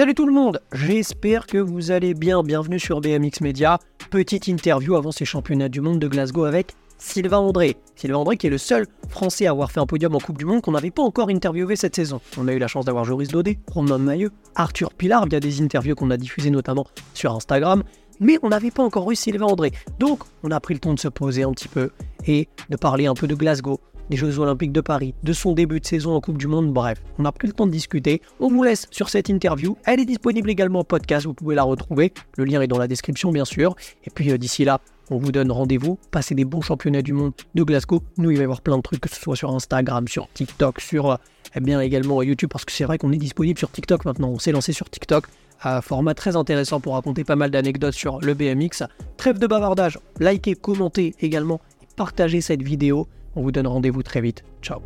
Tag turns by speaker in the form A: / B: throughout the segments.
A: Salut tout le monde, j'espère que vous allez bien. Bienvenue sur BMX Media. Petite interview avant ces championnats du monde de Glasgow avec Sylvain André. Sylvain André qui est le seul Français à avoir fait un podium en Coupe du Monde qu'on n'avait pas encore interviewé cette saison. On a eu la chance d'avoir Joris Daudet, Romain Mailleux, Arthur Pilar via des interviews qu'on a diffusées notamment sur Instagram. Mais on n'avait pas encore eu Sylvain André. Donc on a pris le temps de se poser un petit peu et de parler un peu de Glasgow, des Jeux Olympiques de Paris, de son début de saison en Coupe du Monde, bref, on a pris le temps de discuter. On vous laisse sur cette interview. Elle est disponible également en podcast, vous pouvez la retrouver. Le lien est dans la description, bien sûr. Et puis euh, d'ici là, on vous donne rendez-vous. Passez des bons championnats du monde de Glasgow. Nous, il va y avoir plein de trucs, que ce soit sur Instagram, sur TikTok, sur euh, eh bien également YouTube, parce que c'est vrai qu'on est disponible sur TikTok maintenant. On s'est lancé sur TikTok. Format très intéressant pour raconter pas mal d'anecdotes sur le BMX. Trêve de bavardage, likez, commentez également et partagez cette vidéo. On vous donne rendez-vous très vite. Ciao.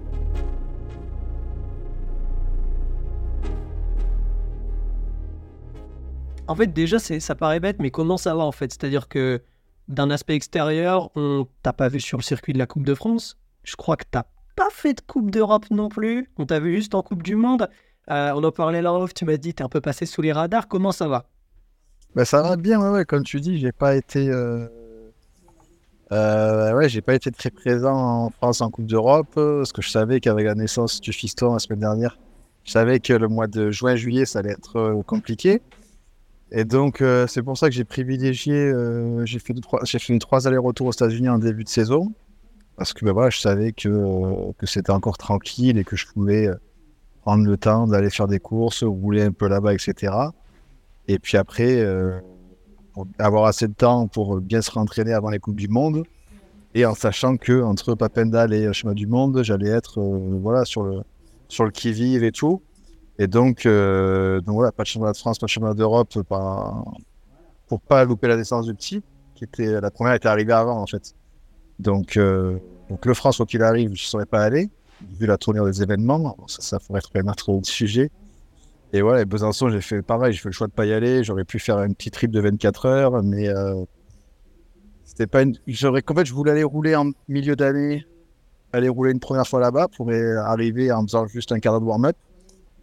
A: En fait, déjà, ça paraît bête, mais comment ça va en fait? C'est-à-dire que d'un aspect extérieur, on t'a pas vu sur le circuit de la Coupe de France? Je crois que t'as pas fait de Coupe d'Europe non plus. On t'a vu juste en Coupe du Monde. Euh, on en parlait là off, tu m'as dit, t'es un peu passé sous les radars. Comment ça va?
B: Bah, Ça va bien, ouais, comme tu dis, j'ai pas été. Euh... Euh, ouais, j'ai pas été très présent en France en Coupe d'Europe parce que je savais qu'avec la naissance du fiston la semaine dernière, je savais que le mois de juin-juillet ça allait être euh, compliqué. Et donc euh, c'est pour ça que j'ai privilégié, j'ai fait, j'ai fait trois allers-retours aux États-Unis en début de saison parce que bah, voilà, je savais que, que c'était encore tranquille et que je pouvais prendre le temps d'aller faire des courses, rouler un peu là-bas, etc. Et puis après avoir assez de temps pour bien se rentraîner avant les Coupes du Monde. Et en sachant que entre Papendal et Chemin du Monde, j'allais être euh, voilà, sur le, sur le qui-vive et tout. Et donc, euh, donc voilà, pas de championnat de France, pas de championnat d'Europe, pas, pour pas louper la naissance du petit, qui était la première était arrivée avant en fait. Donc, euh, donc le France, quoi qu'il arrive, je ne saurais pas aller, vu la tournure des événements. ça, ça pourrait être quand même trop de sujet. Et voilà, Besançon, j'ai fait pareil, j'ai fait le choix de pas y aller. J'aurais pu faire une petite trip de 24 heures, mais euh, c'était pas une. Fait, je voulais aller rouler en milieu d'année, aller rouler une première fois là-bas pour arriver en faisant juste un quart d'heure de warm-up.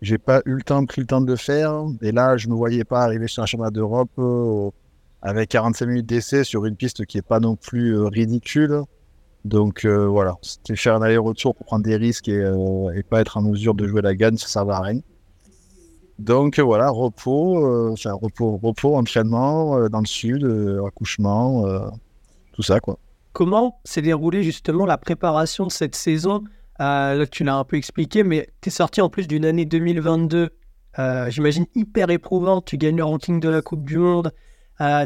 B: J'ai pas eu le temps, pris le temps de le faire. Et là, je me voyais pas arriver sur un championnat d'Europe euh, avec 45 minutes d'essai sur une piste qui est pas non plus euh, ridicule. Donc voilà, c'était faire un aller-retour pour prendre des risques et, et, pas être en mesure de jouer la gagne, ça sert à rien. Donc voilà, repos, euh, enfin repos, repos, entraînement euh, dans le sud, euh, accouchement, tout ça quoi.
A: Comment s'est déroulée justement la préparation de cette saison? Là, tu l'as un peu expliqué, mais tu es sorti en plus d'une année 2022, j'imagine hyper éprouvante. Tu gagnes le ranking de la Coupe du Monde,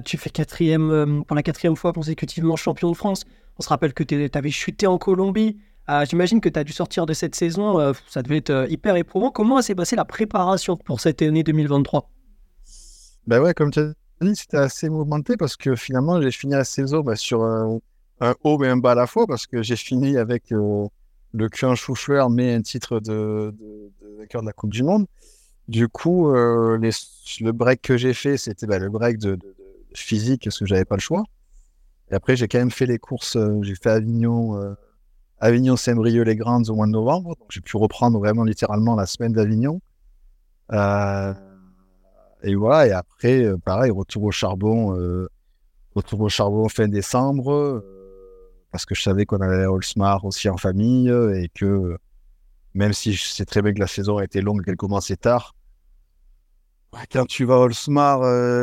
A: tu fais quatrième pour la quatrième fois consécutivement champion de France. On se rappelle que tu avais chuté en Colombie. Ah, j'imagine que tu as dû sortir de cette saison, euh, ça devait être euh, hyper éprouvant. Comment s'est passée la préparation pour cette année 2023
B: Ben ouais, comme tu as dit, c'était assez mouvementé parce que finalement, j'ai fini la saison bah, sur un, haut et un bas à la fois parce que j'ai fini avec euh, le cul en mais un titre de, de, de, la Coupe du Monde. Du coup, le break que j'ai fait, c'était bah, le break de, physique parce que j'avais pas le choix. Et après, j'ai quand même fait les courses. j'ai fait Avignon Avignon-Saint-Brieuc-les-Grandes au mois de novembre. Donc j'ai pu reprendre vraiment littéralement la semaine d'Avignon. Euh, et voilà, et après, euh, pareil, retour au charbon, euh, retour au charbon fin décembre, parce que je savais qu'on allait à Olsmar aussi en famille, et que même si je sais très bien que la saison a été longue et qu'elle commençait tard, quand tu vas à Olsmar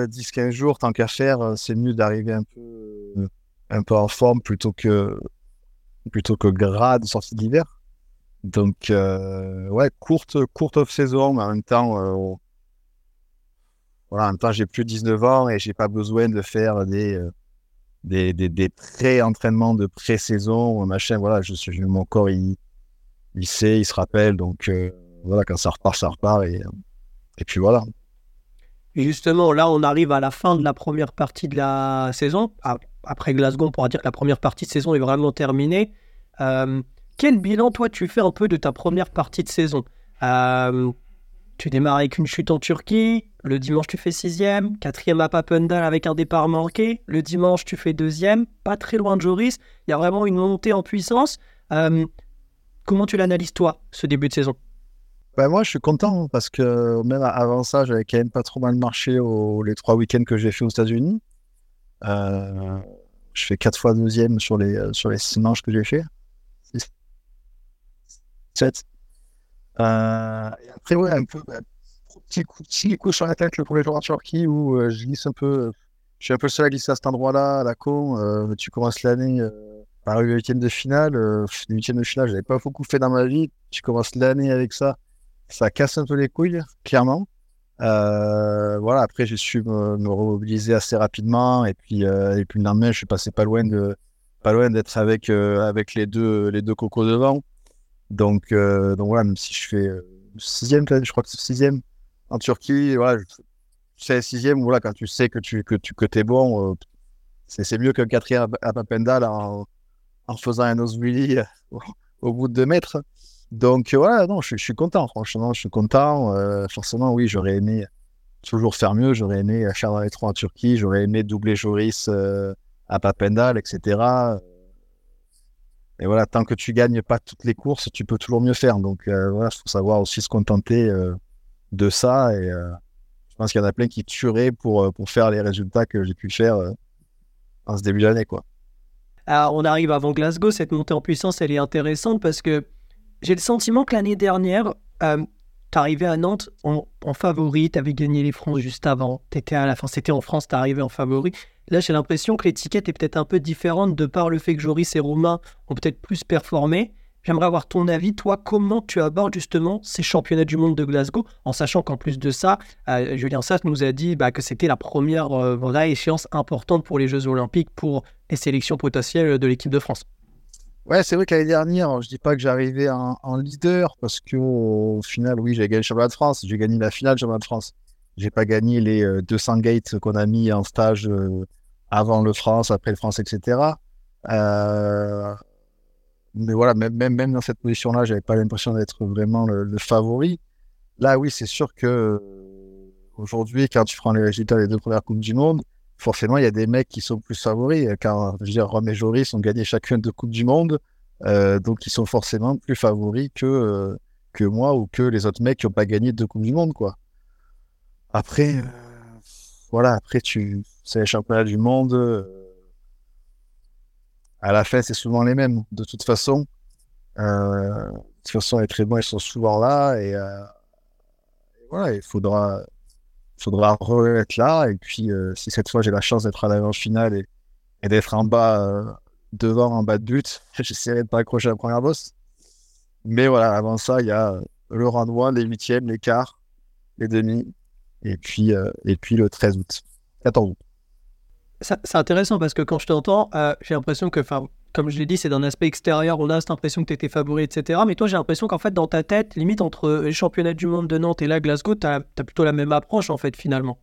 B: 10-15 jours, tant qu'à faire, c'est mieux d'arriver un peu, un peu en forme plutôt que plutôt que grade sortie d'hiver. Donc, euh, ouais, courte, courte off-saison, mais en même temps, euh, voilà, en même temps, j'ai plus de 19 ans et j'ai pas besoin de faire des, euh, des, des, des pré-entraînements de pré-saison, machin. Voilà, je, suis mon corps, il, il sait, il se rappelle. Donc, voilà, quand ça repart, ça repart. Et, et puis voilà.
A: Justement, là, on arrive à la fin de la première partie de la saison. Après Glasgow, on pourra dire que la première partie de saison est vraiment terminée. Euh, quel bilan, toi, tu fais un peu de ta première partie de saison euh, Tu démarres avec une chute en Turquie. Le dimanche, tu fais sixième. Quatrième à Papendal avec un départ manqué. Le dimanche, tu fais deuxième. Pas très loin de Joris. Il y a vraiment une montée en puissance. Euh, comment tu l'analyses, toi, ce début de saison?
B: Bah, moi, je suis content parce que même avant ça, j'avais quand même pas trop mal marché les trois week-ends que j'ai fait aux États-Unis. Euh, je fais quatre fois deuxième sur les, euh, sur les six manches que j'ai fait. Six, sept. Euh, et après, ouais, un peu, bah, petit coup, petit coup sur la tête le premier jour en Turquie où euh, je glisse un peu. Je suis un peu seul à glisser à cet endroit-là, à la con. Tu commences l'année par le huitième de finale. Le huitième de finale, j'avais pas beaucoup fait dans ma vie. Tu commences l'année avec ça. Ça casse un peu les couilles, clairement. Euh, voilà, après, j'ai su me, me remobiliser assez rapidement. Et puis, euh, et puis le lendemain, je suis passé pas loin de pas loin d'être avec, euh, avec les, deux, les deux cocos devant. Donc, euh, donc voilà, même si je fais euh, sixième, je crois que c'est sixième en Turquie, voilà, c'est sixième, voilà, quand tu sais que tu que tu que t'es bon, c'est mieux qu'un quatrième à, Papendal en, en faisant un au, au bout de deux mètres. Donc euh, voilà, non, je, suis content, franchement, je suis content. Euh, forcément, oui, j'aurais aimé toujours faire mieux, j'aurais aimé faire les trois en Turquie, j'aurais aimé doubler Joris euh, à Papendal, etc. Et voilà, tant que tu gagnes pas toutes les courses, tu peux toujours mieux faire. Donc voilà, il faut savoir aussi se contenter de ça. Et je pense qu'il y en a plein qui tueraient pour, pour faire les résultats que j'ai pu faire en ce début d'année.
A: Alors, on arrive avant Glasgow, cette montée en puissance, elle est intéressante parce que j'ai le sentiment que l'année dernière, euh, t'arrivais à Nantes en, en favori, t'avais gagné les France juste avant, t'étais à la fin, c'était en France, t'arrivais en favori. Là, j'ai l'impression que l'étiquette est peut-être un peu différente de par le fait que Joris et Romain ont peut-être plus performé. J'aimerais avoir ton avis, toi, comment tu abordes justement ces championnats du monde de Glasgow, en sachant qu'en plus de ça, euh, Julien Sass nous a dit bah, que c'était la première euh, échéance importante pour les Jeux Olympiques, pour les sélections potentielles de l'équipe de France.
B: Ouais, c'est vrai que l'année dernière, je dis pas que j'arrivais en, en leader parce que au final, oui, j'ai gagné le championnat de France, j'ai gagné la finale du championnat de France. J'ai pas gagné les euh, 200 gates qu'on a mis en stage euh, avant le France, après le France, etc. Euh, mais voilà, même, même, même dans cette position-là, j'avais pas l'impression d'être vraiment le, le favori. Là, oui, c'est sûr que euh, aujourd'hui, quand tu prends les résultats des deux premières Coupes du Monde, forcément, il y a des mecs qui sont plus favoris. Car, je Rome et Joris ont gagné chacun deux Coupes du Monde. Euh, donc, ils sont forcément plus favoris que, euh, que moi ou que les autres mecs qui n'ont pas gagné deux Coupes du Monde, quoi. Après, euh, voilà, après, tu, c'est les championnats du monde. euh, à la fin, c'est souvent les mêmes, de toute façon. Euh, de toute façon, les très bons, ils sont souvent là. Et, euh, et voilà, il faudra, faudra être là. Et puis, euh, si cette fois j'ai la chance d'être à l'avant finale et, d'être en bas, euh, devant, en bas de but, j'essaierai de pas accrocher la première bosse. Mais voilà, avant ça, il y a le round 1, les huitièmes, les quarts, les demi, et puis, euh, et puis le 13 août. 14 août.
A: Ça- C'est intéressant parce que quand je t'entends, euh, j'ai l'impression que, comme je l'ai dit, c'est d'un aspect extérieur, on a cette impression que tu étais favori, etc. Mais toi, j'ai l'impression qu'en fait, dans ta tête, limite entre les championnats du monde de Nantes et là, Glasgow, tu as, plutôt la même approche, en fait, finalement.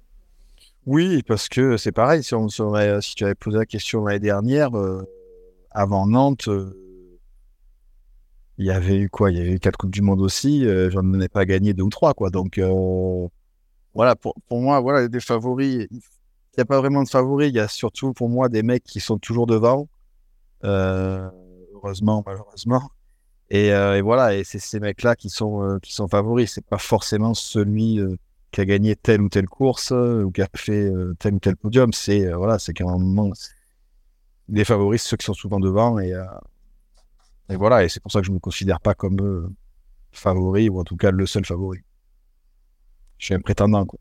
B: Oui, parce que c'est pareil, si, on, si tu avais posé la question l'année dernière, euh, avant Nantes, euh, il y avait eu quoi? Il y avait eu quatre Coupes du Monde aussi, euh, j'en ai pas gagné deux ou trois, quoi. Donc, voilà, pour, pour moi, voilà, des favoris, il n'y a pas vraiment de favoris, il y a surtout pour moi des mecs qui sont toujours devant, heureusement, malheureusement. Et, euh, et voilà, et c'est ces mecs-là qui sont, euh, qui sont favoris, c'est pas forcément celui. euh, qui a gagné telle ou telle course euh, ou qui a fait euh, tel ou tel podium. C'est euh, voilà, c'est qu'à un moment, les favoris, ceux qui sont souvent devant. Et, euh, et voilà, et c'est pour ça que je me considère pas comme euh, favori ou en tout cas le seul favori. Je suis un prétendant, quoi.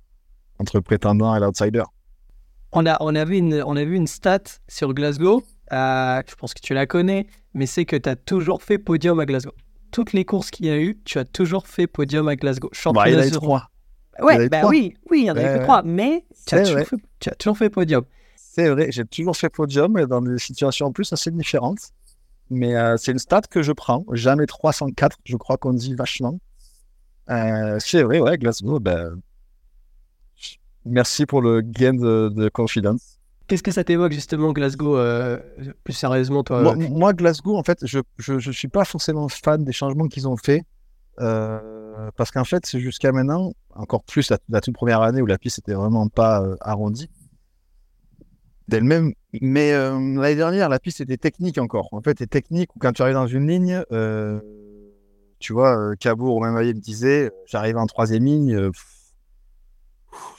B: Entre prétendant et l'outsider.
A: On a, on, a on a vu une stat sur Glasgow, euh, je pense que tu la connais, mais c'est que tu as toujours fait podium à Glasgow. Toutes les courses qu'il y a eu, tu as toujours fait podium à Glasgow.
B: Bah, il y en a
A: Championnat
B: eu trois.
A: Ouais, bah
B: trois.
A: oui, oui, il y en a eu que trois, mais tu as, toujours fait, tu as toujours fait podium.
B: C'est vrai, j'ai toujours fait podium dans des situations en plus assez différentes. Mais euh, c'est une stat que je prends. Jamais 304, je crois qu'on dit vachement. Euh, c'est vrai, ouais, Glasgow, ben, merci pour le gain de, de confidence.
A: Qu'est-ce que ça t'évoque justement Glasgow euh, Plus sérieusement, toi
B: Moi,
A: euh,
B: moi, Glasgow, en fait, je, je, je suis pas forcément fan des changements qu'ils ont fait. euh, parce qu'en fait, c'est jusqu'à maintenant, encore plus la, la toute première année où la piste était vraiment pas euh, arrondie d'elle-même. Mais l'année dernière, la piste était technique encore. En fait, est technique où quand tu arrives dans une ligne, tu vois, Cabourg ou même me disait, j'arrivais en troisième ligne,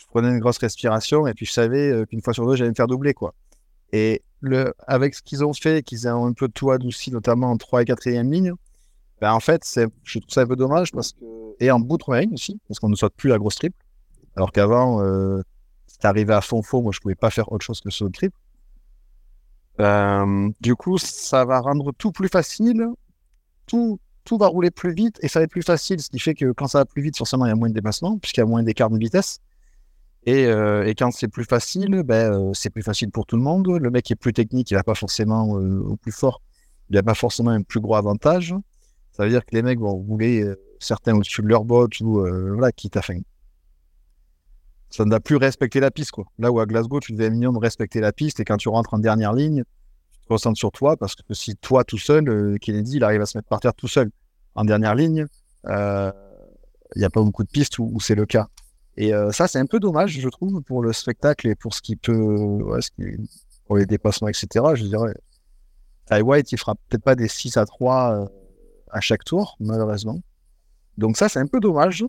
B: prenais une grosse respiration et puis je savais qu'une fois sur deux, j'allais me faire doubler, quoi. Et le, avec ce qu'ils ont fait, qu'ils ont un peu tout adouci, notamment en 3 et 4e ligne, ben en fait, je trouve ça un peu dommage parce que. Et en bout de première aussi, parce qu'on ne saute plus la grosse triple. Alors qu'avant, euh, c'est arrivé à fond faux, moi je pouvais pas faire autre chose que ce triple. Euh, du coup, ça va rendre tout plus facile, tout, tout va rouler plus vite et ça va être plus facile, ce qui fait que quand ça va plus vite, forcément, il y a moins de déplacement, puisqu'il y a moins d'écart de vitesse. Et, euh, et quand c'est plus facile, ben, euh, c'est plus facile pour tout le monde. Le mec est plus technique, il n'a pas forcément euh, au plus fort, il n'a pas forcément un plus gros avantage. Ça veut dire que les mecs vont rouler certains au-dessus de leur botte ou voilà, quitte à fin. Ça ne va plus respecter la piste. Quoi. Là où à Glasgow, tu devais un minimum respecter la piste et quand tu rentres en dernière ligne, tu te concentres sur toi parce que si toi tout seul, Kennedy, il arrive à se mettre par terre tout seul en dernière ligne, il n'y a pas beaucoup de pistes où c'est le cas. Et euh, ça, c'est un peu dommage, je trouve, pour le spectacle et pour ce qui peut, pour les dépassements, etc. Je dirais, Ty White, il fera peut-être pas des 6 à 3 euh, à chaque tour, malheureusement. Donc ça, c'est un peu dommage.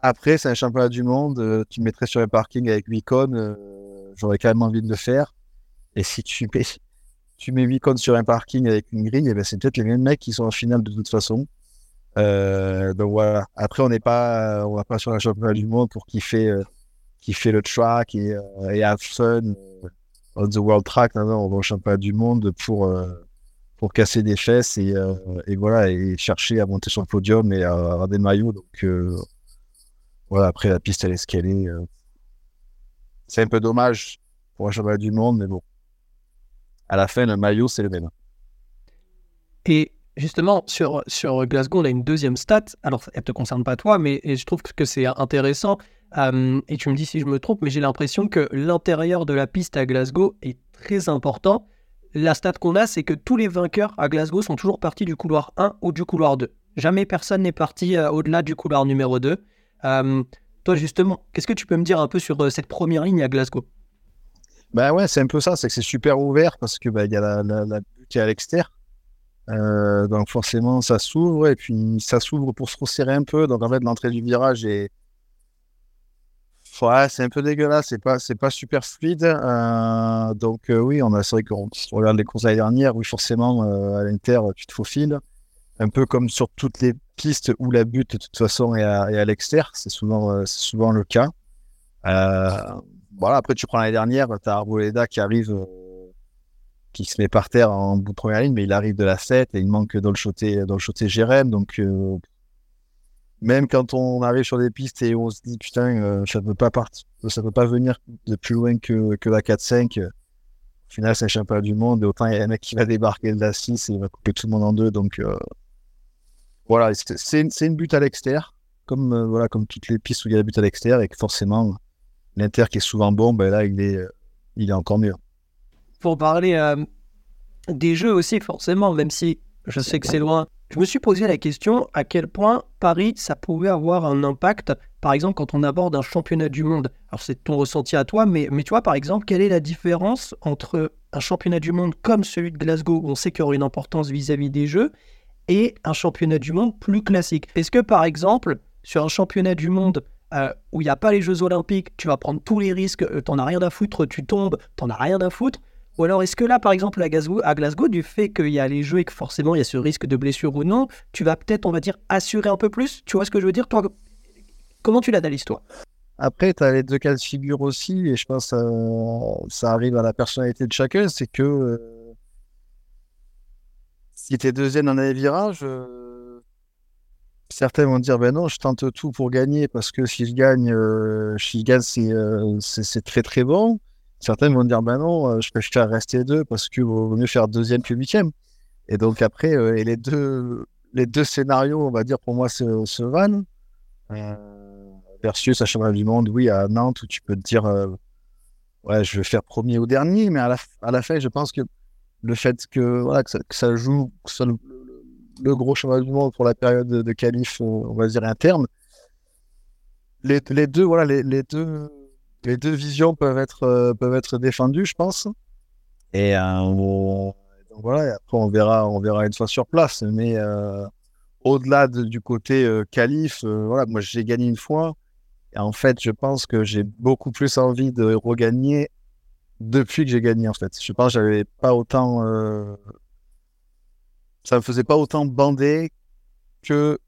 B: Après, c'est un championnat du monde, euh, tu mettrais sur un parking avec 8 cônes, j'aurais quand même envie de le faire. Et si tu mets, tu mets 8 cônes sur un parking avec une grille, eh ben, c'est peut-être les mêmes mecs qui sont en finale de toute façon. Euh, donc voilà. Après, on n'est pas, on va pas sur la championnat du monde pour kiffer, euh, kiffer le track et, euh, et have fun euh, on the world track. Non, non, on va au championnat du monde pour pour casser des fesses et, et, voilà et chercher à monter sur le podium et à avoir des maillots. Donc voilà. Après, la piste elle est escalée. c'est un peu dommage pour un championnat du monde, mais bon. À la fin, le maillot c'est le même.
A: Et Justement, sur, sur Glasgow, on a une deuxième stat. Alors, elle ne te concerne pas toi, mais je trouve que c'est intéressant. Euh, et tu me dis si je me trompe, mais j'ai l'impression que l'intérieur de la piste à Glasgow est très important. La stat qu'on a, c'est que tous les vainqueurs à Glasgow sont toujours partis du couloir 1 ou du couloir 2. Jamais personne n'est parti euh, au-delà du couloir numéro 2. Euh, toi, justement, qu'est-ce que tu peux me dire un peu sur cette première ligne à Glasgow?
B: Bah ouais, c'est un peu ça, c'est que c'est super ouvert parce que bah, y a la, la, à l'extérieur. Euh, donc forcément, ça s'ouvre et puis ça s'ouvre pour se resserrer un peu. Donc en fait, l'entrée du virage est, ouais, c'est un peu dégueulasse, c'est pas, c'est pas super fluide. Euh, donc euh, oui, on a, c'est vrai qu'on regarde les courses l'année dernière, oui forcément à l'Inter, tu te faufiles, un peu comme sur toutes les pistes où la butte de toute façon est à, à l'extérieur, c'est souvent, c'est souvent le cas. voilà, après tu prends l'année dernière, tu as Arboleda qui arrive qui se met par terre en bout de première ligne, mais il arrive de la 7 et il manque dans le Jérém. Donc, euh, même quand on arrive sur des pistes et on se dit, putain, euh, ça ne peut pas peut pas venir de plus loin que, la 4-5. Au final, c'est un championnat du monde. Et autant il y a un mec qui va débarquer de la 6 et il va couper tout le monde en deux. Donc, euh, voilà, c'est une butte à l'extérieur, comme, voilà, comme toutes les pistes où il y a la butte à l'extérieur et que forcément, l'Inter qui est souvent bon, ben là, il est, il est encore mieux
A: pour parler euh, des jeux aussi, forcément, même si je sais que c'est loin. Je me suis posé la question à quel point Paris, ça pouvait avoir un impact, par exemple, quand on aborde un championnat du monde. Alors, c'est ton ressenti à toi, mais, mais tu vois, par exemple, quelle est la différence entre un championnat du monde comme celui de Glasgow, où on sait qu'il y aura une importance vis-à-vis des jeux, et un championnat du monde plus classique? Est-ce que, par exemple, sur un championnat du monde euh, où il n'y a pas les Jeux Olympiques, tu vas prendre tous les risques, euh, t'en as rien à foutre, tu tombes, t'en as rien à foutre ou alors, est-ce que là, par exemple, à Glasgow, du fait qu'il y a les jeux et que forcément il y a ce risque de blessure ou non, tu vas peut-être, on va dire, assurer un peu plus? Tu vois ce que je veux dire Toi, comment tu l'analyses, toi?
B: Après, tu as les deux cas de figure aussi, et je pense que euh, ça arrive à la personnalité de chacun, c'est que euh, si tu es deuxième dans les virages, euh, certains vont dire, ben non, je tente tout pour gagner, parce que si je gagne, si je gagne c'est très très bon. Certains vont dire, ben non, euh, je préfère rester deux parce qu'il vaut mieux faire deuxième que huitième. Et donc après, euh, et les deux, les deux scénarios, on va dire, pour moi, se, valent. Euh, versus à Championnat du Monde, oui, à Nantes, où tu peux te dire, ouais, je vais faire premier ou dernier, mais à la, à la fin, je pense que le fait que, voilà, que, ça, joue le, gros Championnat du Monde pour la période de, de on va dire, interne, les, les deux, voilà, les, les deux les deux visions peuvent être, euh, peuvent être défendues, je pense. Et euh, voilà, après on verra, on verra une fois sur place. Mais euh, au-delà du côté euh, voilà, moi j'ai gagné une fois. Et en fait, je pense que j'ai beaucoup plus envie de regagner depuis que j'ai gagné, en fait. Je pense que j'avais pas autant. Ça me faisait pas autant bander que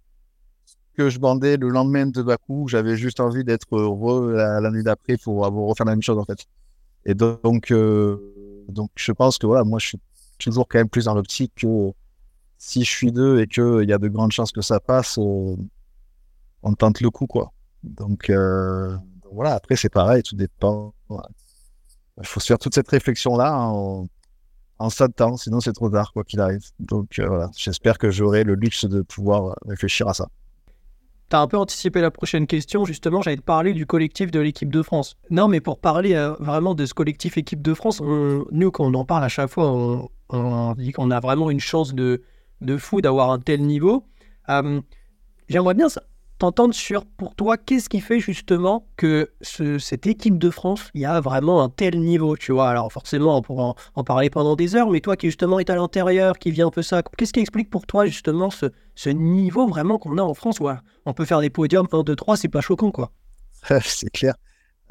B: que je bandais le lendemain de Bakou. J'avais juste envie d'être heureux la, nuit d'après pour avoir refaire la même chose, en fait. Et donc, donc, je pense que voilà, moi, je suis toujours quand même plus dans l'optique que si je suis deux et qu'il y a de grandes chances que ça passe, on, tente le coup, quoi. Donc, euh, voilà, après, c'est pareil, tout dépend. Il faut se faire toute cette réflexion-là en, en de temps, sinon c'est trop tard, quoi qu'il arrive. Donc, euh, voilà, j'espère que j'aurai le luxe de pouvoir réfléchir à ça.
A: Tu as un peu anticipé la prochaine question, justement, j'allais te parler du collectif de l'équipe de France. Non, mais pour parler euh, vraiment de ce collectif équipe de France, nous, quand on en parle à chaque fois, on, dit qu'on a vraiment une chance de, de fou d'avoir un tel niveau. Euh, j'aimerais bien t'entendre sur, pour toi, qu'est-ce qui fait justement que cette équipe de France, il y a vraiment un tel niveau, tu vois Alors forcément, on pourra en, parler pendant des heures, mais toi qui justement est à l'intérieur, qui vient un peu ça, qu'est-ce qui explique pour toi justement ce, niveau vraiment qu'on a en France ouais, On peut faire des podiums 1, 2, 3, c'est pas choquant, quoi.
B: c'est clair.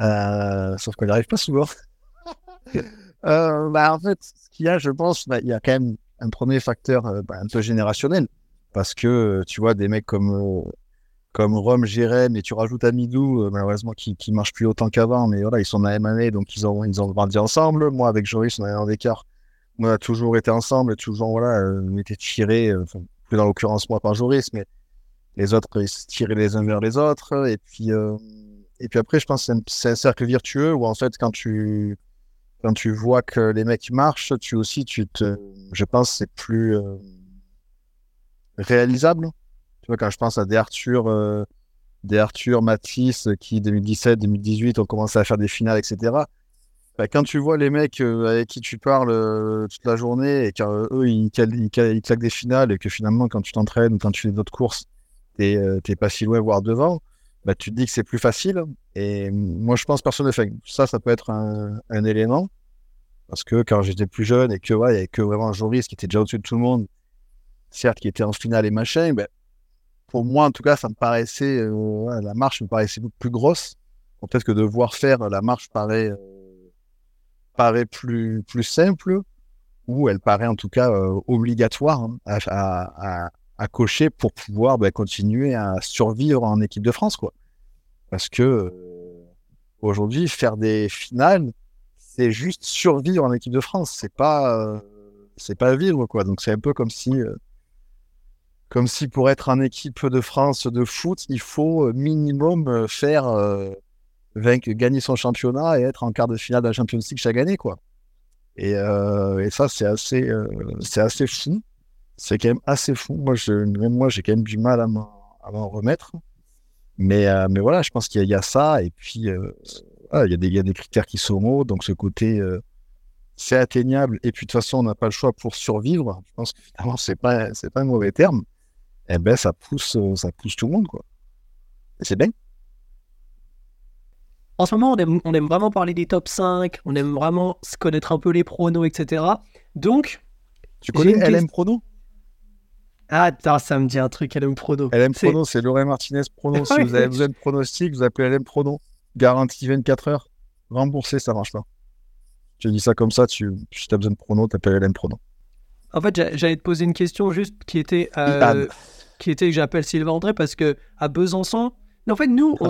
B: Euh, sauf qu'on n'y arrive pas souvent. Euh, bah, en fait, ce qu'il y a, je pense, bah, il y a quand même un premier facteur euh, bah, un peu générationnel. Parce que, tu vois, des mecs comme, comme Rome, Jérém, et tu rajoutes Amidou, malheureusement, qui ne marche plus autant qu'avant, mais voilà, ils sont à MMA, donc ils ont, ils ont grandi ensemble. Moi, avec Joris, on a un écart. On a toujours été ensemble, toujours, voilà, on était tirés, plus dans l'occurrence moi par Joris, mais les autres, ils se tiraient les uns vers les autres. Et puis, et puis après, je pense que c'est un cercle virtueux où, en fait, quand tu quand tu vois que les mecs marchent, tu aussi, tu te, je pense, c'est plus euh, réalisable. Tu vois, quand je pense à des Arthur, euh, des Arthur, Matisse, qui 2017, 2018 ont commencé à faire des finales, etc. Bah, quand tu vois les mecs euh, avec qui tu parles toute la journée et qu'eux, ils, ils, claquent des finales et que finalement, quand tu t'entraînes ou quand tu fais d'autres courses, t'es pas si loin, voire devant, bah, tu te dis que c'est plus facile. Et moi, je pense personne ne fait. Ça, ça peut être un, élément. Parce que quand j'étais plus jeune et que ouais, il n'y avait que vraiment Joris qui était déjà au-dessus de tout le monde, certes qui était en finale et machin, ben, pour moi en tout cas, ça me paraissait, euh, la marche me paraissait beaucoup plus grosse. Peut-être que de voir faire la marche paraît, euh, paraît plus, plus simple, ou elle paraît en tout cas euh, obligatoire hein, à, à, cocher pour pouvoir ben, continuer à survivre en équipe de France. Quoi. Parce que aujourd'hui, faire des finales, c'est juste survivre en équipe de France. C'est pas, euh, c'est pas vivre quoi. Donc c'est un peu comme si, euh, comme si pour être en équipe de France de foot, il faut euh, minimum faire vaincre, gagner son championnat et être en quart de finale de la Champions League chaque année quoi. Et, ça c'est assez, assez fou. C'est quand même assez fou. Moi, moi, j'ai quand même du mal à m'en remettre. Mais, voilà, je pense qu'il y, a ça. Et puis, ah, il y, a des critères qui sont hauts, donc ce côté, euh, c'est atteignable, et puis de toute façon, on n'a pas le choix pour survivre. Je pense que finalement, c'est pas, pas un mauvais terme. Eh ben, ça pousse, euh, ça pousse tout le monde, quoi. C'est bien.
A: En ce moment, on aime, on aime, vraiment parler des top 5, on aime vraiment se connaître un peu les pronos, etc. Donc.
B: Tu connais LM Prono?
A: Ah, ça me dit un truc, LM Prono.
B: LM Prono, c'est Lorraine Martinez Prono. si vous avez besoin de pronostics, vous appelez LM Prono garantie 24 heures, remboursé, ça marche pas. Je dis ça comme ça, tu, si tu as besoin de prono, t'appelles LM Prono.
A: En fait, j'allais te poser une question juste qui était, euh, qui était que j'appelle Sylvain André parce que à Besançon, en fait, nous, on,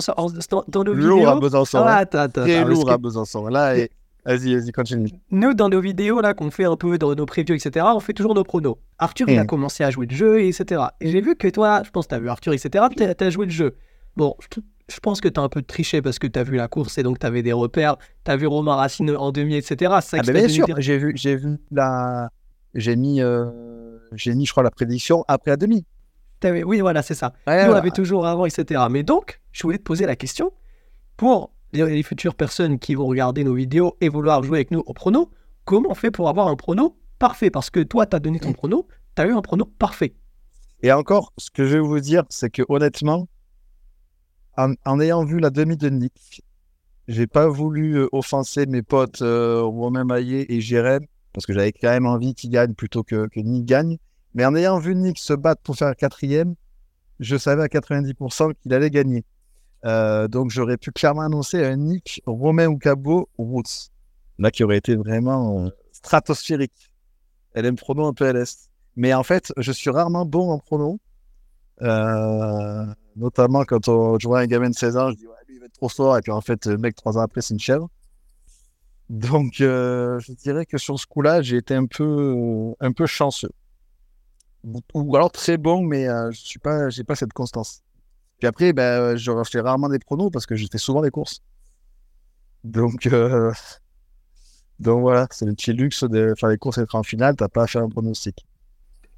A: dans nos vidéos.
B: Lourd à Besançon. Ah, hein. Très lourd à Besançon. Là, vas-y, vas-y, continue.
A: Nous, dans nos vidéos là qu'on fait un peu dans nos previews, etc., on fait toujours nos pronos. Arthur, il a hmm. commencé à jouer le jeu, etc. Et j'ai vu que toi, je pense que tu as vu Arthur, etc., tu as, joué le jeu. Bon, je pense que tu as un peu triché parce que tu as vu la course et donc tu avais des repères. Tu as vu Romain Racine en demi, etc.
B: Ça ah ben bien sûr, j'ai vu, vu la. J'ai mis, euh, j'ai mis, je crois, la prédiction après la demi.
A: Oui, voilà, c'est ça. Nous, on avait toujours avant, etc. Mais donc, je voulais te poser la question pour les, futures personnes qui vont regarder nos vidéos et vouloir jouer avec nous au prono. Comment on fait pour avoir un prono parfait? Parce que toi, tu as donné ton prono, tu as eu un prono parfait.
B: Et encore, ce que je vais vous dire, c'est que honnêtement, en, ayant vu la demi de Nick, j'ai pas voulu euh, offenser mes potes euh, Romain Maillet et Jérém, parce que j'avais quand même envie qu'ils gagnent plutôt que, que Nick gagne. Mais en ayant vu Nick se battre pour faire quatrième, je savais à 90% qu'il allait gagner. Euh, donc j'aurais pu clairement annoncer un Nick Romain ou Cabo Roots. Là qui aurait été vraiment euh, stratosphérique. LM prono en PLS. Mais en fait, je suis rarement bon en prono. Euh, notamment quand on, je vois un gamin de 16 ans, je dis ouais, lui il va être trop fort. Et puis en fait, le mec, trois ans après, c'est une chèvre. Donc je dirais que sur ce coup-là, j'ai été un peu, un peu chanceux. Ou alors très bon, mais je suis pas, j'ai pas cette constance. Puis après, ben, je fais rarement des pronos parce que je fais souvent des courses. Donc, euh, donc voilà, c'est le petit luxe de faire les courses et être en finale, t'as pas à faire un pronostic.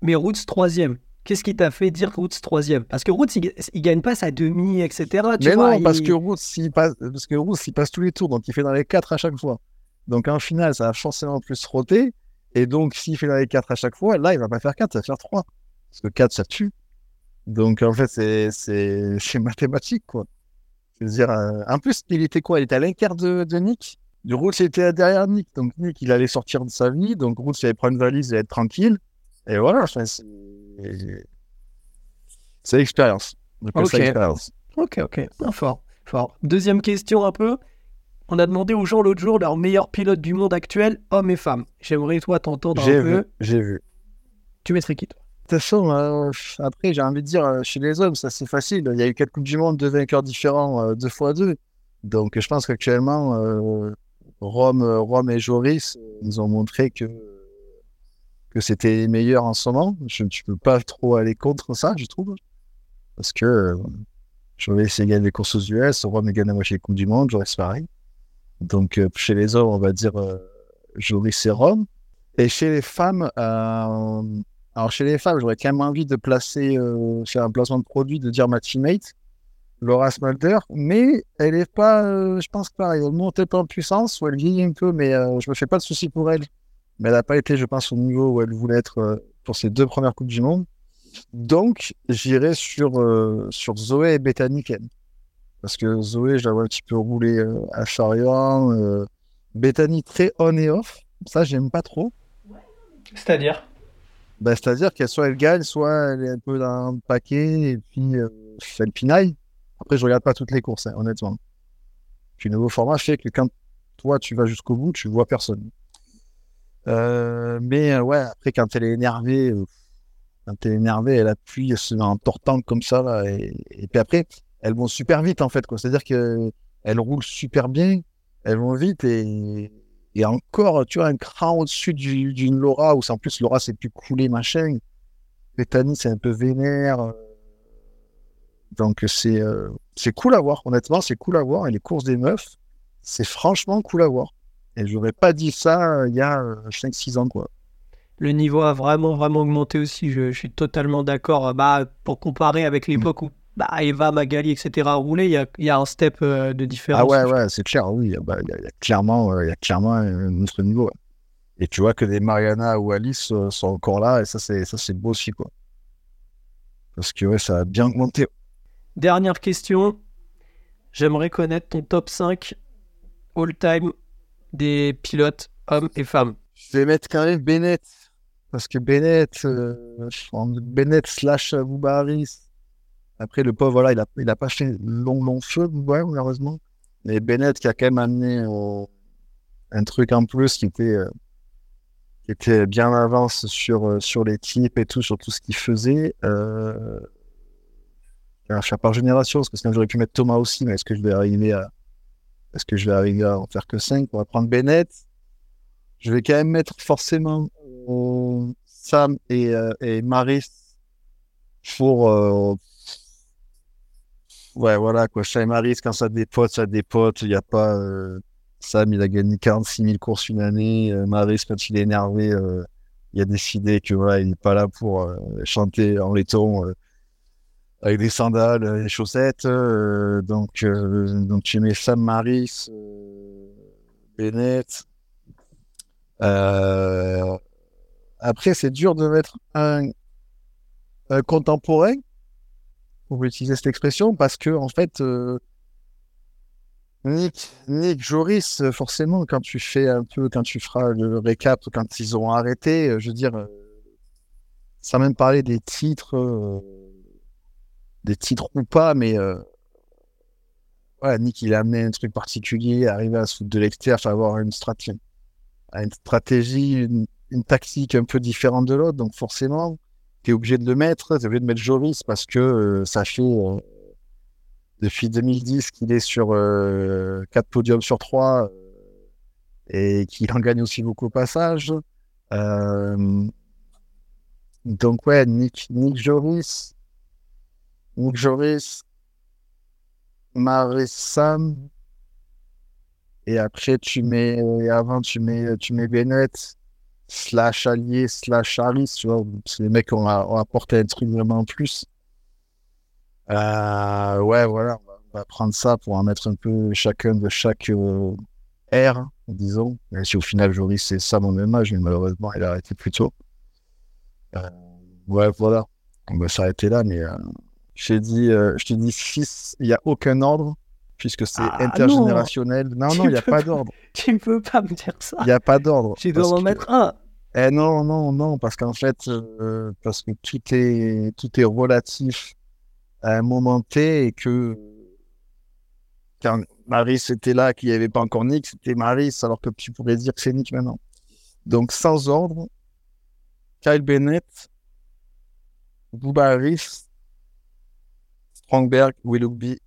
A: Mais Roots troisième, qu'est-ce qui t'a fait dire Roots troisième? Parce que Roots, il, gagne pas sa demi, etc.
B: Mais non, parce, que Roots, il passe, parce que Roots, il passe tous les tours, donc il fait dans les quatre à chaque fois. Donc en finale, ça va forcément plus roter. Et donc, s'il fait dans les quatre à chaque fois, là, il va pas faire quatre, ça va faire trois. Parce que quatre, ça tue. Donc, en fait, c'est mathématique, quoi. Je veux dire, euh, en plus, il était quoi? Il était à l'inquiète de, de, Nick? Du Roots, il était derrière Nick. Donc, Nick, il allait sortir de sa vie. Donc, Roots, il allait prendre une valise et être tranquille. Et voilà, c'est l'expérience.
A: Ok, ok, ok. fort, fort. Deuxième question, un peu. On a demandé aux gens l'autre jour leur meilleur pilote du monde actuel, hommes et femmes. J'aimerais, toi, t'entendre un
B: peu. J'ai vu.
A: Tu mettrais qui, toi?
B: De toute façon, euh, après, j'ai envie de dire, euh, chez les hommes, ça c'est facile. Il y a eu quatre Coupes du Monde, deux vainqueurs différents, euh, deux fois deux. Donc, je pense qu'actuellement, Rome, Rome et Joris nous ont montré que, que c'était les meilleurs en ce moment. Je ne peux pas trop aller contre ça, je trouve. Parce que Joris, il gagne les courses aux US, Rome, gagne la moitié des Coupes du Monde, Joris, pareil. Donc, chez les hommes, on va dire Joris et Rome. Et chez les femmes, alors, chez les femmes, j'aurais quand même envie de placer, euh, faire un placement de produit, de dire ma teammate, Laura Smalter, mais elle n'est pas, euh, je pense pas, elle monte pas en puissance, ou elle vieillit un peu, mais euh, je me fais pas de soucis pour elle. Mais elle n'a pas été, je pense, au niveau où elle voulait être euh, pour ses deux premières Coupes du Monde. Donc, j'irai sur, sur Zoé et Bethany Ken. Parce que Zoé, je la vois un petit peu rouler à Chariot. Bethany très on et off. Ça, j'aime pas trop.
A: C'est-à-dire?
B: Bah, C'est-à-dire qu'elle soit elle gagne, soit elle est un peu dans le paquet et puis euh, elle pinaille. Après, je regarde pas toutes les courses, hein, honnêtement. Puis le nouveau format fait que quand toi tu vas jusqu'au bout, tu vois personne. Euh, mais euh, ouais, après quand elle est énervée, euh, quand elle est énervée, elle appuie en tortant comme ça là, et, et, puis après elles vont super vite en fait quoi. C'est-à-dire que elles roulent super bien, elles vont vite et et encore, tu vois, un cran au-dessus d'une Laura, où en plus Laura c'est plus coulé, machin. Bethany, c'est un peu vénère. Donc c'est euh, c'est cool à voir, honnêtement, c'est cool à voir. Et les courses des meufs, c'est franchement cool à voir. Et j'aurais pas dit ça euh, il y a 5-6 euh, ans, quoi.
A: Le niveau a vraiment, vraiment augmenté aussi. Je, suis totalement d'accord. Bah, pour comparer avec l'époque où bah, Eva, Magali, etc. rouler, il y a, y a, un step euh, de différence.
B: Ah ouais, ouais, c'est clair, oui. Bah, il y, a, clairement, euh, il y a clairement un autre niveau. Et tu vois que des Mariana ou Alice euh, sont encore là, et ça, c'est, ça, c'est beau aussi, quoi. Parce que ouais, ça a bien augmenté.
A: Dernière question. J'aimerais connaître ton top 5 all-time des pilotes hommes et femmes.
B: Je vais mettre quand même Bennett. Parce que Bennett, Bennett slash Boubaris, après, le pauvre, voilà, il n'a il a pas fait long, long feu, malheureusement. Mais Bennett qui a quand même amené euh, un truc en plus qui était, euh, qui était bien en avance sur, euh, sur l'équipe et tout, sur tout ce qu'il faisait. Euh, faire par génération, parce que sinon j'aurais pu mettre Thomas aussi, mais est-ce que je vais arriver à, est-ce que je vais arriver à en faire que 5 On va prendre Bennett? Je vais quand même mettre forcément Sam et, et Maris pour, Ouais, voilà, quoi. Chez Maris, quand ça dépote, ça dépote. Il n'y a pas. Euh... Sam, il a gagné 46 000 courses une année. Euh, Maris, quand il est énervé, euh, il a décidé que voilà, il n'est pas là pour euh, chanter en laiton avec des sandales, des chaussettes. donc, donc, tu mets Sam Maris, Bennett. après, c'est dur de mettre un, un contemporain pour utiliser cette expression, parce que en fait, euh, Nick, Nick, Joris, forcément, quand tu fais un peu, quand tu feras le récap, quand ils ont arrêté, euh, je veux dire, euh, sans même parler des titres, des titres ou pas, mais euh, voilà, Nick, il a amené un truc particulier, arriver à se foutre de l'extérieur, avoir une stratégie, une, tactique un peu différente de l'autre. Donc forcément, tu es obligé de le mettre, tu es obligé de mettre Joris parce que euh, ça fait euh, depuis 2010 qu'il est sur euh, 4 podiums sur 3 et qu'il en gagne aussi beaucoup au passage. donc ouais, Nick, Nick Joris, Nick Joris, Sam. Et après, tu mets, et avant, tu mets, tu mets Bennett, slash Allier, slash Harris, tu vois. C'est les mecs qui ont, apporté un truc vraiment en plus. Euh, ouais, voilà. On va prendre ça pour en mettre un peu chacun de chaque euh, R, disons. Même si au final, Joris, c'est ça mon même âge, mais malheureusement, il a arrêté plus tôt. Euh, ouais, voilà. On va s'arrêter là, mais je dit, je te dis il n'y a aucun ordre, puisque c'est ah, intergénérationnel. Non, non, il n'y a pas d'ordre.
A: Tu ne peux pas me dire ça.
B: Il n'y a pas d'ordre.
A: Tu dois en mettre un.
B: Eh non, non, non, parce qu'en fait, euh, parce que tout est, tout est relatif à un moment T et que quand Maris était là, qu'il n'y avait pas encore Nick, c'était Maris, alors que tu pourrais dire que c'est Nick maintenant. Donc, sans ordre, Kyle Bennett, Boubaris, Strongberg, Willoughby,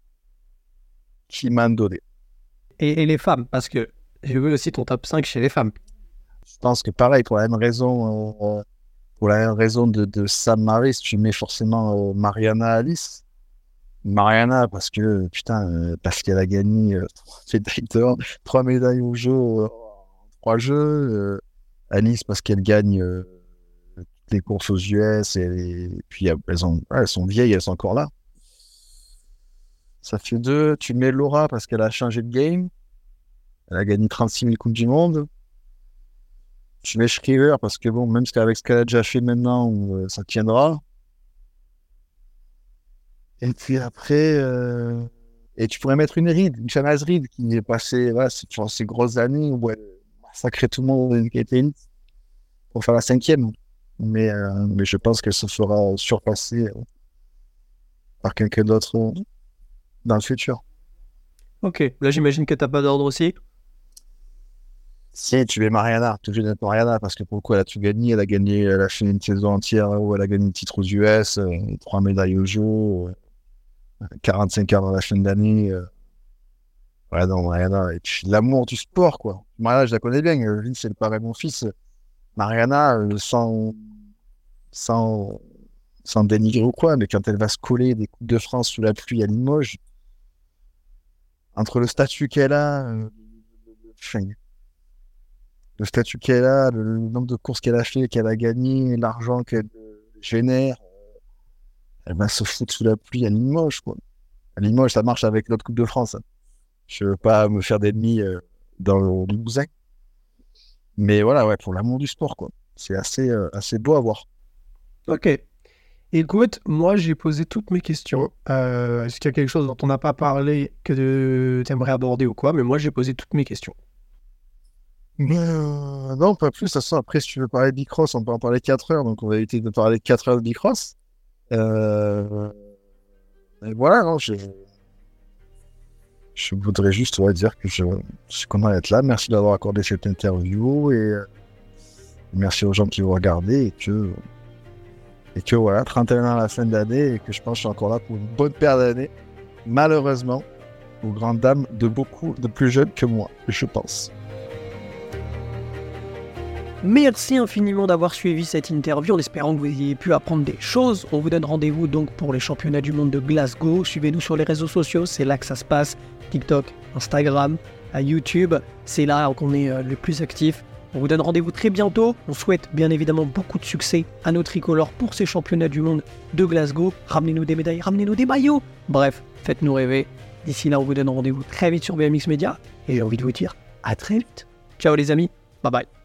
B: Kimandode.
A: Et, et les femmes, parce que j'ai vu aussi ton top 5 chez les femmes.
B: Je pense que pareil, pour la même raison, euh, pour la même raison de, de Sam Maris, tu mets forcément euh, Mariana Alice. Mariana, parce que, putain, euh, parce qu'elle a gagné trois médailles au jeu trois jeux. Alice, parce qu'elle gagne les courses aux US, et, puis elles, ont, elles sont vieilles, elles sont encore là. Ça fait deux. Tu mets Laura parce qu'elle a changé de game. Elle a gagné 36 000 Coupes du Monde. Tu mets Shriver parce que, bon, même avec ce qu'elle a déjà fait maintenant, euh, ça tiendra. Et puis après, euh, et tu pourrais mettre une Reed, une Shanaz Reed qui est passée voilà, ces, grosses années où elle massacrait tout le monde pour faire la cinquième. Mais, euh, mais je pense qu'elle se fera surpasser par quelqu'un d'autre dans le futur.
A: Ok, là j'imagine que tu n'as pas d'ordre aussi.
B: Si, tu mets Mariana, tu veux mettre Mariana parce que pourquoi elle a tout gagné Elle a gagné, elle a fait une saison entière où elle a gagné le titre aux US, euh, trois médailles au jeu, 45 heures dans la fin d'année. Euh. Ouais, non, Mariana. Et puis l'amour du sport, quoi. Mariana, je la connais bien. Vince, c'est le père de mon fils. Mariana, euh, sans, sans, sans dénigrer ou quoi, mais quand elle va se coller des Coupes de France sous la pluie à Limoges, entre le statut qu'elle a, euh, le statut qu'elle a, le, nombre de courses qu'elle a fait, qu'elle a gagné, l'argent qu'elle génère, euh, elle va se foutre sous la pluie à Limoges, quoi. À Limoges, ça marche avec notre Coupe de France. Hein. Je veux pas me faire d'ennemis euh, dans le Limousin. Mais voilà, ouais, pour l'amour du sport, quoi. C'est assez, assez beau à voir.
A: Ok. Écoute, moi j'ai posé toutes mes questions. Euh, est-ce qu'il y a quelque chose dont on n'a pas parlé que tu aimerais aborder ou quoi Mais moi j'ai posé toutes mes questions.
B: Euh, non, pas plus. De après, si tu veux parler de Bicross, on peut en parler 4 heures. Donc on va éviter de parler 4 heures de Bicross. Euh... Voilà, non, je... voudrais juste dire que je, suis content d'être là. Merci d'avoir accordé cette interview et euh, merci aux gens qui vous regardé et que et que voilà, 31 ans à la fin de l'année, et que je pense que je suis encore là pour une bonne paire d'années. Malheureusement, aux grandes dames de beaucoup de plus jeunes que moi, je pense.
A: Merci infiniment d'avoir suivi cette interview en espérant que vous ayez pu apprendre des choses. On vous donne rendez-vous donc pour les championnats du monde de Glasgow. Suivez-nous sur les réseaux sociaux, c'est là que ça se passe. TikTok, Instagram, YouTube, c'est là qu'on est euh, le plus actif. On vous donne rendez-vous très bientôt. On souhaite bien évidemment beaucoup de succès à nos tricolores pour ces championnats du monde de Glasgow. Ramenez-nous des médailles, ramenez-nous des maillots. Bref, faites-nous rêver. D'ici là, on vous donne rendez-vous très vite sur BMX Media. Et j'ai envie de vous dire à très vite. Ciao les amis. Bye bye.